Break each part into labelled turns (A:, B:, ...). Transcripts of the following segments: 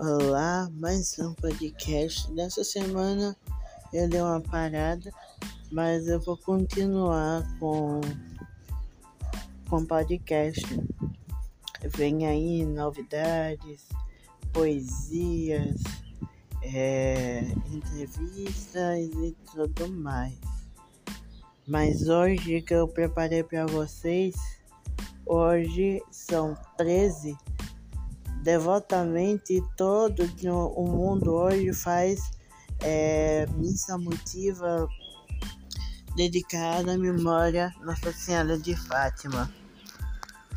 A: Olá, mais um podcast. Nessa semana eu dei uma parada, mas eu vou continuar com com podcast. Vem aí novidades, poesias, é, entrevistas e tudo mais. Mas hoje que eu preparei para vocês, hoje são 13 devotamente todo o mundo hoje faz é, missa motiva dedicada à memória Nossa Senhora de Fátima.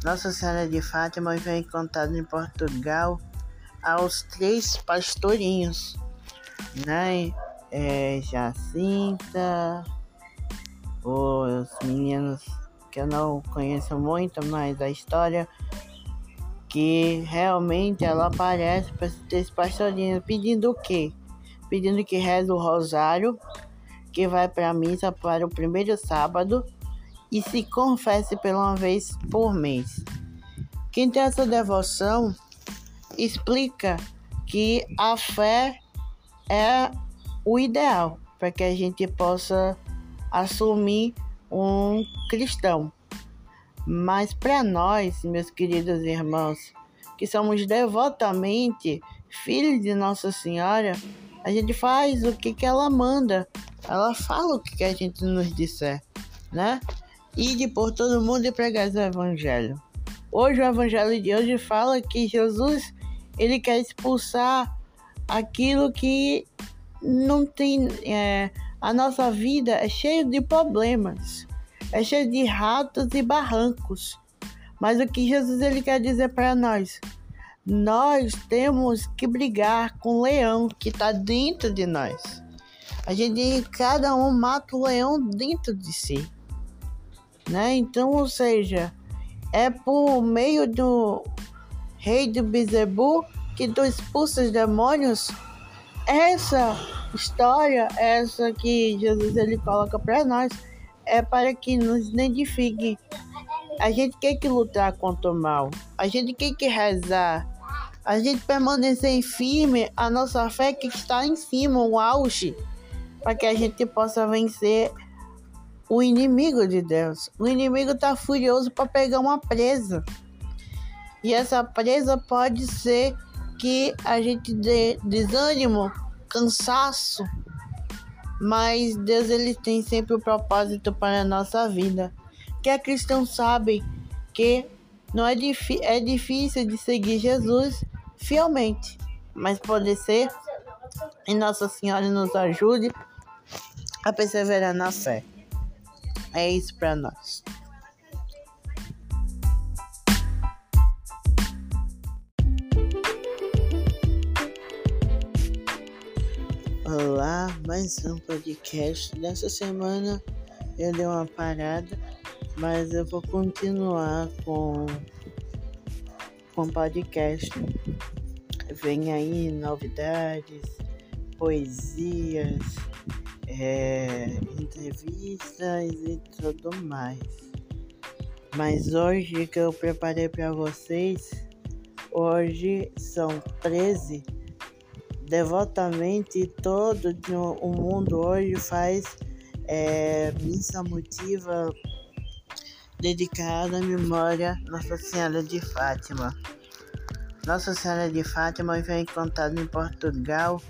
A: Nossa Senhora de Fátima vem contada em Portugal aos três pastorinhos, né? É, Jacinta, os meninos que eu não conheço muito, mas a história que realmente ela aparece para esse pastorinho pedindo o quê? Pedindo que reze o rosário, que vai para a missa para o primeiro sábado e se confesse pela uma vez por mês. Quem tem essa devoção explica que a fé é o ideal para que a gente possa assumir um cristão. Mas para nós, meus queridos irmãos, que somos devotamente filhos de Nossa Senhora, a gente faz o que, que ela manda. Ela fala o que, que a gente nos disser, né? de por todo mundo e pregar o evangelho. Hoje o evangelho de hoje fala que Jesus ele quer expulsar aquilo que não tem. É, a nossa vida é cheia de problemas é cheio de ratos e barrancos. Mas o que Jesus ele quer dizer para nós? Nós temos que brigar com o leão que está dentro de nós. A gente, cada um mata o leão dentro de si. Né? Então, ou seja, é por meio do rei de Bezebu que tu expulsa os demônios. Essa história, essa que Jesus ele coloca para nós, é para que nos identifique. A gente quer que lutar contra o mal. A gente quer que rezar. A gente permanecer firme a nossa fé que está em cima, o auge, para que a gente possa vencer o inimigo de Deus. O inimigo está furioso para pegar uma presa. E essa presa pode ser que a gente dê desânimo, cansaço, mas Deus ele tem sempre o um propósito para a nossa vida. Que a cristão sabe que não é, é difícil de seguir Jesus fielmente, mas pode ser e Nossa Senhora nos ajude a perseverar na fé. É isso para nós. Olá, mais um podcast. Nessa semana eu dei uma parada, mas eu vou continuar com com podcast. Vem aí novidades, poesias, é, entrevistas e tudo mais. Mas hoje que eu preparei para vocês, hoje são 13 devotamente todo o mundo hoje faz é, missa motiva dedicada à memória Nossa Senhora de Fátima. Nossa Senhora de Fátima vem contada em Portugal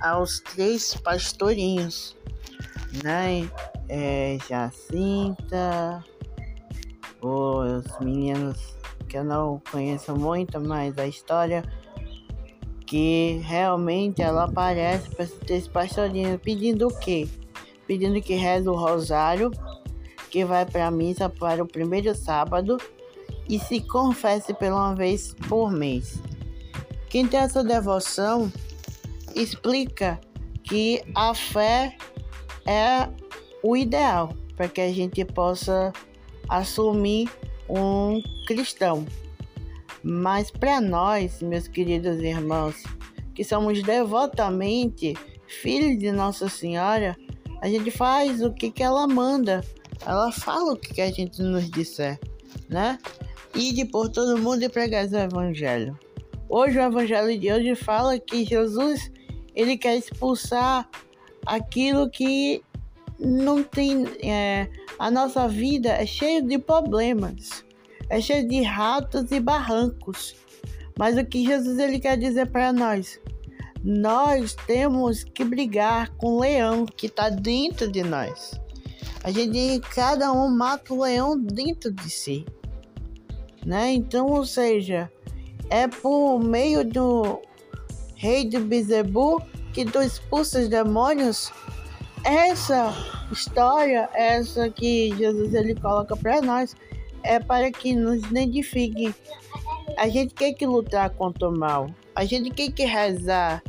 A: aos três pastorinhos, né? É, Jacinta, os meninos que eu não conheço muito, mas a história que realmente ela aparece para esse pastorinho pedindo o quê? Pedindo que reze o rosário, que vai para a missa para o primeiro sábado e se confesse pela uma vez por mês. Quem tem essa devoção explica que a fé é o ideal para que a gente possa assumir um cristão. Mas para nós, meus queridos irmãos, que somos devotamente filhos de Nossa Senhora, a gente faz o que, que ela manda. Ela fala o que, que a gente nos disser, né? de por todo mundo e pregar o evangelho. Hoje o Evangelho de hoje fala que Jesus ele quer expulsar aquilo que não tem. É, a nossa vida é cheia de problemas, é cheia de ratos e barrancos. Mas o que Jesus ele quer dizer para nós? Nós temos que brigar com o leão que está dentro de nós. A gente, cada um mata o leão dentro de si, né? Então, ou seja, é por meio do rei de Bezebu que tu expulsa os demônios. Essa história, essa que Jesus ele coloca para nós, é para que nos identifique. A gente quer que lutar contra o mal. A gente quer que rezar.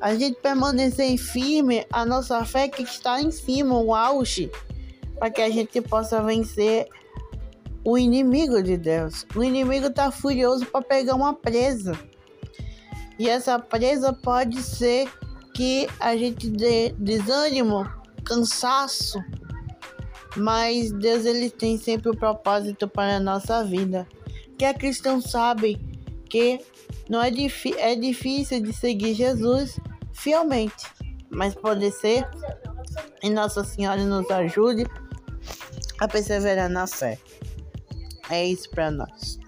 A: A gente permanecer firme a nossa fé que está em cima, o auge, para que a gente possa vencer o inimigo de Deus. O inimigo está furioso para pegar uma presa. E essa presa pode ser que a gente dê desânimo, cansaço, mas Deus ele tem sempre o um propósito para a nossa vida. Que a cristão sabe que não é, é difícil de seguir Jesus fielmente, mas pode ser e Nossa Senhora nos ajude a perseverar na fé. É isso para nós.